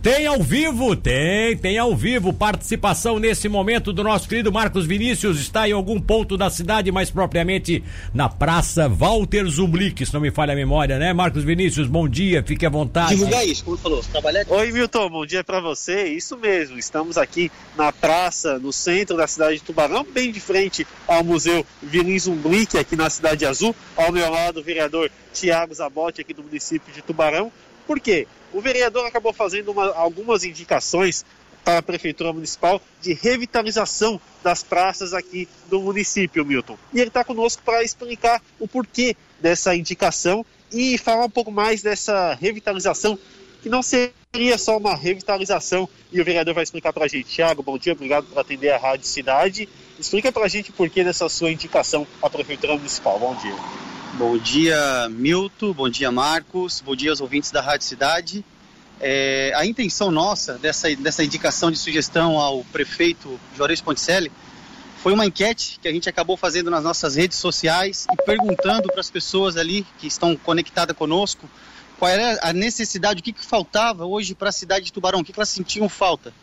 Tem ao vivo, tem, tem ao vivo participação nesse momento do nosso querido Marcos Vinícius. Está em algum ponto da cidade, mais propriamente na Praça Walter Zumblick, se não me falha a memória, né? Marcos Vinícius, bom dia, fique à vontade. Divulgar isso, como falou, trabalhar. Oi, Milton, bom dia para você. Isso mesmo, estamos aqui na praça, no centro da cidade de Tubarão, bem de frente ao Museu Vilim Zumblick, aqui na Cidade Azul. Ao meu lado, o vereador Tiago Zabotti, aqui do município de Tubarão. Por quê? O vereador acabou fazendo uma, algumas indicações para a Prefeitura Municipal de revitalização das praças aqui do município, Milton. E ele está conosco para explicar o porquê dessa indicação e falar um pouco mais dessa revitalização, que não seria só uma revitalização, e o vereador vai explicar para a gente. Tiago, bom dia, obrigado por atender a Rádio Cidade. Explica para a gente o porquê dessa sua indicação à Prefeitura Municipal. Bom dia. Bom dia, Milton. Bom dia, Marcos. Bom dia aos ouvintes da Rádio Cidade. É, a intenção nossa dessa, dessa indicação de sugestão ao prefeito Juarez Ponticelli foi uma enquete que a gente acabou fazendo nas nossas redes sociais e perguntando para as pessoas ali que estão conectadas conosco qual era a necessidade, o que, que faltava hoje para a cidade de Tubarão, o que, que elas sentiam falta.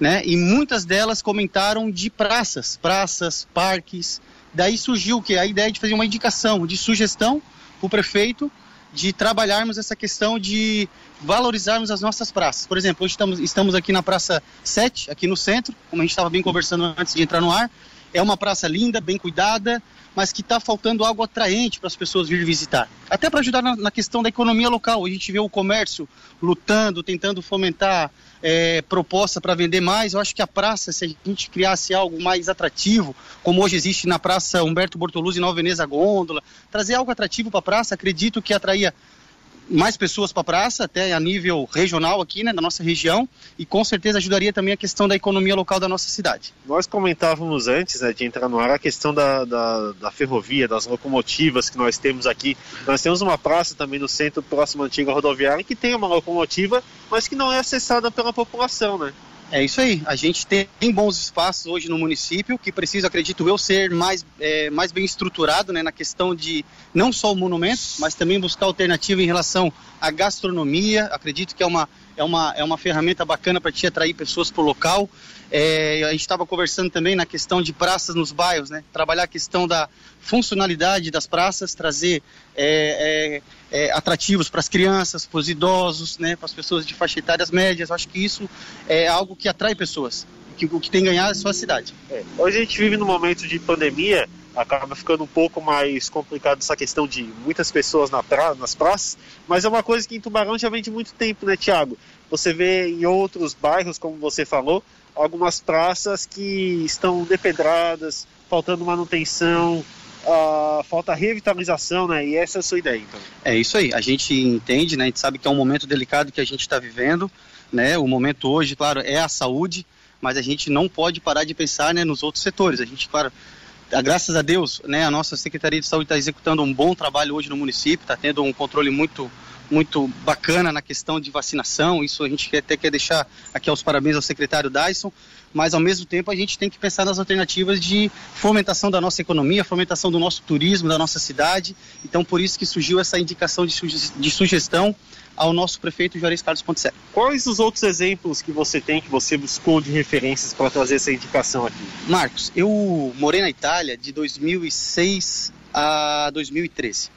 Né? E muitas delas comentaram de praças, praças, parques, Daí surgiu o que? A ideia de fazer uma indicação, de sugestão para o prefeito de trabalharmos essa questão de valorizarmos as nossas praças. Por exemplo, hoje estamos, estamos aqui na Praça 7, aqui no centro, como a gente estava bem conversando antes de entrar no ar. É uma praça linda, bem cuidada, mas que está faltando algo atraente para as pessoas virem visitar. Até para ajudar na, na, questão da economia local. A gente vê o comércio lutando, tentando fomentar é, proposta para vender mais. Eu acho que a praça, se a gente criasse algo mais atrativo, como hoje existe na Praça Humberto Bortoluzzi, Nova Veneza Gôndola, trazer algo atrativo para a praça, acredito que atraía mais pessoas para a praça, até a nível regional aqui, né, da nossa região, e com certeza ajudaria também a questão da economia local da nossa cidade. Nós comentávamos antes né, de entrar no ar a questão da, da, da, ferrovia, das locomotivas que nós temos aqui. Nós temos uma praça também no centro, próximo à antiga rodoviária, que tem uma locomotiva, mas que não é acessada pela população, né? É isso aí. A gente tem bons espaços hoje no município que precisa, acredito eu, ser mais, é, mais bem estruturado né, na questão de não só o monumento, mas também buscar alternativa em relação à gastronomia. Acredito que é uma, é uma, é uma ferramenta bacana para te atrair pessoas para o local. É, a gente estava conversando também na questão de praças nos bairros, né? Trabalhar a questão da funcionalidade das praças, trazer é, é, é atrativos para as crianças, para os idosos, né? Para as pessoas de faixa etárias médias. Acho que isso é algo que atrai pessoas. Que, o que tem ganhar é só a cidade. É, hoje a gente vive num momento de pandemia, acaba ficando um pouco mais complicado essa questão de muitas pessoas na pra, nas praças, mas é uma coisa que em Tubarão já vem de muito tempo, né, Tiago? Você vê em outros bairros, como você falou, algumas praças que estão depedradas, faltando manutenção, uh, falta revitalização, né? E essa é a sua ideia, então. É isso aí. A gente entende, né? A gente sabe que é um momento delicado que a gente está vivendo, né? O momento hoje, claro, é a saúde, mas a gente não pode parar de pensar, né, nos outros setores. A gente, claro, graças a Deus, né, a nossa Secretaria de Saúde está executando um bom trabalho hoje no município, está tendo um controle muito muito bacana na questão de vacinação. Isso a gente até quer deixar aqui aos parabéns ao secretário Dyson, mas ao mesmo tempo a gente tem que pensar nas alternativas de fomentação da nossa economia, fomentação do nosso turismo, da nossa cidade. Então, por isso que surgiu essa indicação de, suge de sugestão ao nosso prefeito Juarez Carlos Ponticelli. Quais os outros exemplos que você tem, que você buscou de referências para trazer essa indicação aqui? Marcos, eu morei na Itália de 2006 a 2013.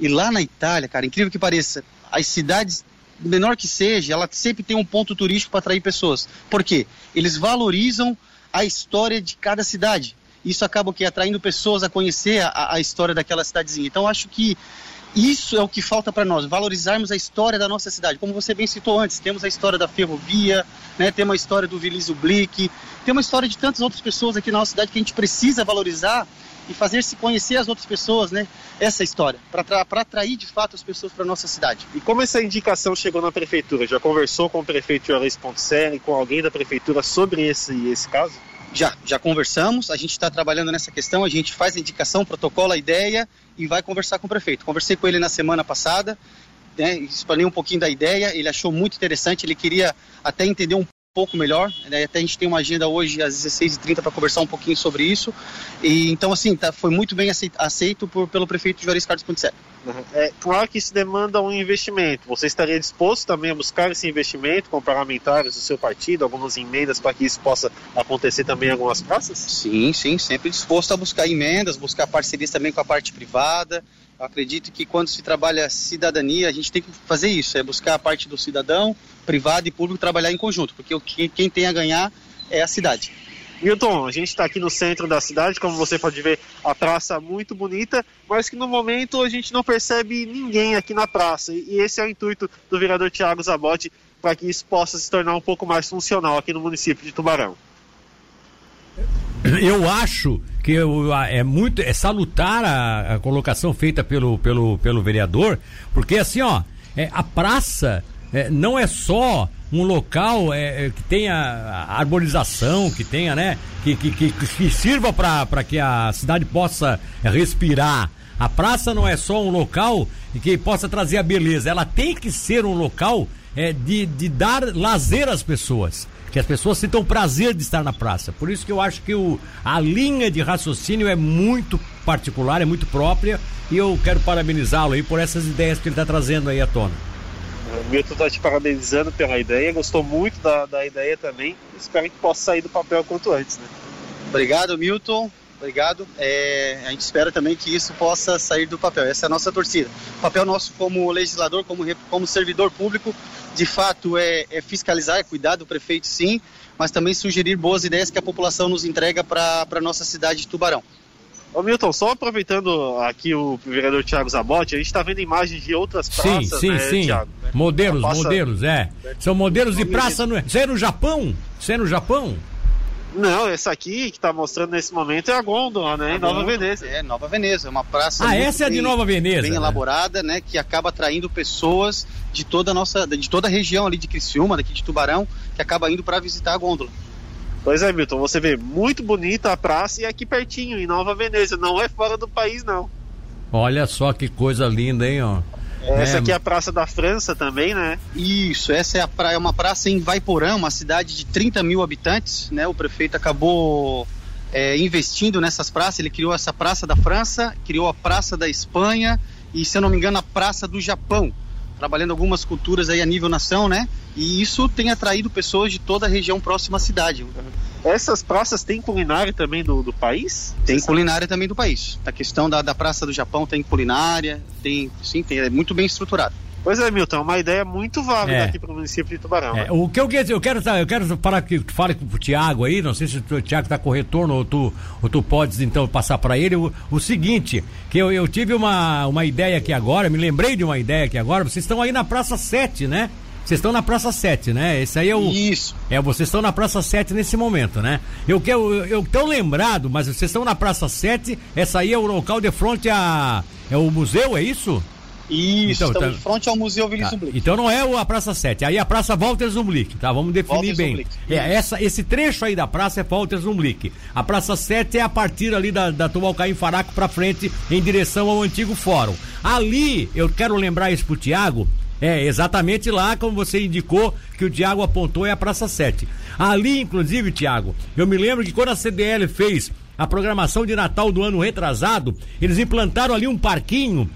E lá na Itália, cara, incrível que pareça, as cidades, menor que seja, ela sempre tem um ponto turístico para atrair pessoas. Por quê? Eles valorizam a história de cada cidade. Isso acaba que atraindo pessoas a conhecer a, a história daquela cidadezinha. Então acho que isso é o que falta para nós, valorizarmos a história da nossa cidade. Como você bem citou antes, temos a história da ferrovia, né, temos a história do Vilísio Blick, tem uma história de tantas outras pessoas aqui na nossa cidade que a gente precisa valorizar e fazer se conhecer as outras pessoas, né? Essa história, para atrair de fato as pessoas para nossa cidade. E como essa indicação chegou na prefeitura? Já conversou com o prefeito Juarez Ponticelli, com alguém da prefeitura sobre esse, esse caso? Já, já conversamos, a gente está trabalhando nessa questão, a gente faz a indicação, protocola a ideia e vai conversar com o prefeito. Conversei com ele na semana passada, né, explanei um pouquinho da ideia, ele achou muito interessante, ele queria até entender um pouco melhor. Né? Até a gente tem uma agenda hoje às 16h30 para conversar um pouquinho sobre isso. E então, assim, tá, foi muito bem aceito, aceito por, pelo prefeito Juarez Carlos Ponticelli. É claro que isso demanda um investimento. Você estaria disposto também a buscar esse investimento com parlamentares do seu partido, algumas emendas para que isso possa acontecer também em algumas praças? Sim, sim, sempre disposto a buscar emendas, buscar parcerias também com a parte privada. Acredito que quando se trabalha cidadania, a gente tem que fazer isso, é buscar a parte do cidadão, privado e público trabalhar em conjunto, porque quem tem a ganhar é a cidade. Milton, a gente está aqui no centro da cidade, como você pode ver, a praça muito bonita, mas que no momento a gente não percebe ninguém aqui na praça. E esse é o intuito do vereador Tiago Zabotti para que isso possa se tornar um pouco mais funcional aqui no município de Tubarão. Eu acho que é muito é salutar a, a colocação feita pelo, pelo, pelo vereador, porque assim, ó, é, a praça é, não é só um local é, é, que tenha arborização, que tenha, né? Que, que, que, que sirva para que a cidade possa respirar. A praça não é só um local que possa trazer a beleza, ela tem que ser um local é, de, de dar lazer às pessoas. Que as pessoas sintam prazer de estar na praça. Por isso que eu acho que o, a linha de raciocínio é muito particular, é muito própria. E eu quero parabenizá-lo aí por essas ideias que ele está trazendo aí à tona. O Milton está te parabenizando pela ideia, gostou muito da, da ideia também. Espero que possa sair do papel quanto antes. Né? Obrigado, Milton. Obrigado. É, a gente espera também que isso possa sair do papel. Essa é a nossa torcida. O papel nosso como legislador, como, como servidor público, de fato é, é fiscalizar, é cuidar do prefeito, sim, mas também sugerir boas ideias que a população nos entrega para a nossa cidade de Tubarão. Ô Milton, só aproveitando aqui o vereador Tiago Zabotti, a gente está vendo imagens de outras praças, sim, sim, né, sim. Thiago? Modelos, praça... modelos, é. São modelos de praça. No... Você é no Japão? Você é no Japão? Não, essa aqui que está mostrando nesse momento é a Gôndola, né? A Nova Veneza. É, Nova Veneza, é uma praça. Ah, essa é a de Nova Veneza. Bem né? elaborada, né? Que acaba atraindo pessoas de toda a nossa, de toda a região ali de Criciúma, daqui de Tubarão, que acaba indo para visitar a gôndola. Pois é, Milton, você vê muito bonita a praça e aqui pertinho, em Nova Veneza, não é fora do país, não. Olha só que coisa linda, hein, ó. Essa é, aqui é a Praça da França também, né? Isso, essa é, a praia, é uma praça em Vaiporã, uma cidade de 30 mil habitantes, né? O prefeito acabou é, investindo nessas praças, ele criou essa Praça da França, criou a Praça da Espanha e, se eu não me engano, a Praça do Japão trabalhando algumas culturas aí a nível nação, né? E isso tem atraído pessoas de toda a região próxima à cidade. Essas praças têm culinária também do, do país? Tem Você culinária sabe? também do país. A questão da, da Praça do Japão tem culinária, tem, sim, tem, é muito bem estruturado. Pois é, Milton, é uma ideia muito válida é. aqui para o município de Tubarão. É. Né? O que eu quero, eu quero, eu quero falar que fale com o Tiago aí, não sei se o Tiago está com retorno ou tu, ou tu podes então passar para ele o, o, seguinte, que eu, eu tive uma, uma ideia aqui agora, me lembrei de uma ideia aqui agora, vocês estão aí na Praça 7, né? Vocês estão na Praça 7, né? Esse aí é o. Isso. É, vocês estão na Praça 7 nesse momento, né? Eu quero. Eu, eu tô lembrado, mas vocês estão na Praça 7, essa aí é o local de frente a. É o museu, é isso? Isso, então, estamos então, frente ao Museu Willis tá, Então não é a Praça 7, aí é a Praça Walter Zumblick, tá? Vamos definir Walter bem. É, essa, esse trecho aí da praça é Walter Zumblick. A Praça 7 é a partir ali da, da Tubalcaim Faraco para frente, em direção ao antigo fórum. Ali, eu quero lembrar isso pro Tiago, é, exatamente lá, como você indicou, que o Tiago apontou, é a Praça 7. Ali, inclusive, Tiago, eu me lembro que quando a CDL fez a programação de Natal do ano retrasado, eles implantaram ali um parquinho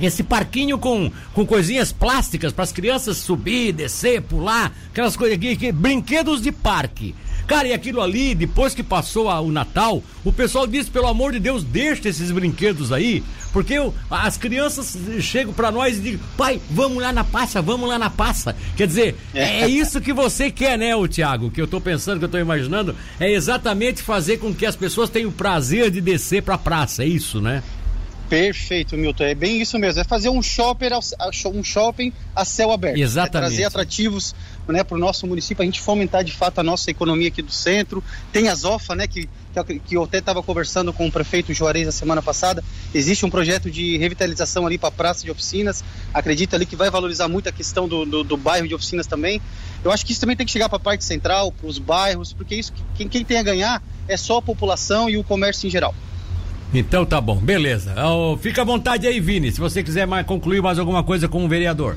esse parquinho com, com coisinhas plásticas para as crianças subir, descer, pular, aquelas coisas aqui, aqui, brinquedos de parque. Cara, e aquilo ali, depois que passou a, o Natal, o pessoal disse, pelo amor de Deus, deixa esses brinquedos aí, porque eu, as crianças chegam para nós e dizem, pai, vamos lá na passa, vamos lá na passa. Quer dizer, é, é isso que você quer, né, o Tiago? Que eu tô pensando, que eu tô imaginando, é exatamente fazer com que as pessoas tenham o prazer de descer pra praça, é isso, né? Perfeito, Milton. É bem isso mesmo. É fazer um shopping, um shopping a céu aberto. Exatamente. É trazer atrativos né, para o nosso município, a gente fomentar de fato a nossa economia aqui do centro. Tem as OFA, né, que, que eu até estava conversando com o prefeito Juarez a semana passada. Existe um projeto de revitalização ali para a praça de oficinas. Acredito ali que vai valorizar muito a questão do, do, do bairro de oficinas também. Eu acho que isso também tem que chegar para a parte central, para os bairros, porque isso quem, quem tem a ganhar é só a população e o comércio em geral. Então tá bom, beleza. Fica à vontade aí, Vini, se você quiser mais, concluir mais alguma coisa com o vereador.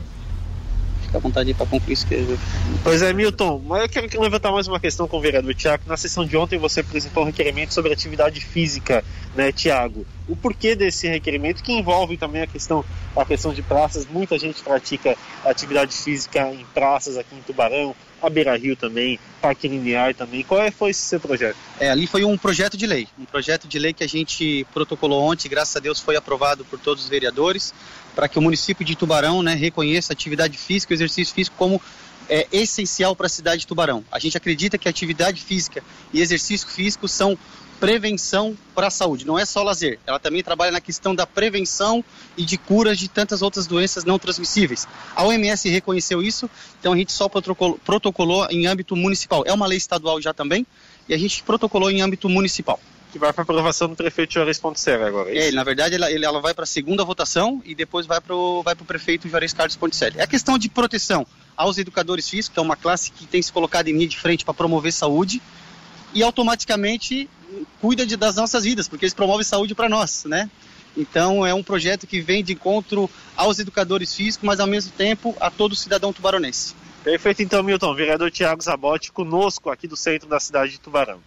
Fica à vontade para concluir isso que Pois é, Milton, mas eu quero levantar mais uma questão com o vereador Tiago. Na sessão de ontem você apresentou um requerimento sobre atividade física, né, Tiago? O porquê desse requerimento, que envolve também a questão, a questão de praças. Muita gente pratica atividade física em praças aqui em Tubarão, a Beira Rio também, Parque Linear também. Qual é, foi esse seu projeto? É, ali foi um projeto de lei, um projeto de lei que a gente protocolou ontem, graças a Deus foi aprovado por todos os vereadores, para que o município de Tubarão né, reconheça a atividade física e o exercício físico como é, essencial para a cidade de Tubarão. A gente acredita que atividade física e exercício físico são prevenção para a saúde, não é só lazer. Ela também trabalha na questão da prevenção e de curas de tantas outras doenças não transmissíveis. A OMS reconheceu isso, então a gente só protocolou, protocolou em âmbito municipal. É uma lei estadual já também, e a gente protocolou em âmbito municipal. Que vai para aprovação do prefeito Juarez Ponticelli agora. É, é na verdade, ela, ela vai para a segunda votação e depois vai para o vai prefeito Juarez Carlos Ponticelli. É questão de proteção aos educadores físicos, que é uma classe que tem se colocado em linha de frente para promover saúde, e automaticamente cuida de, das nossas vidas, porque eles promovem saúde para nós, né? Então é um projeto que vem de encontro aos educadores físicos, mas ao mesmo tempo a todo cidadão tubaronense. Perfeito então, Milton. Vereador Tiago Zabotti conosco aqui do centro da cidade de Tubarão.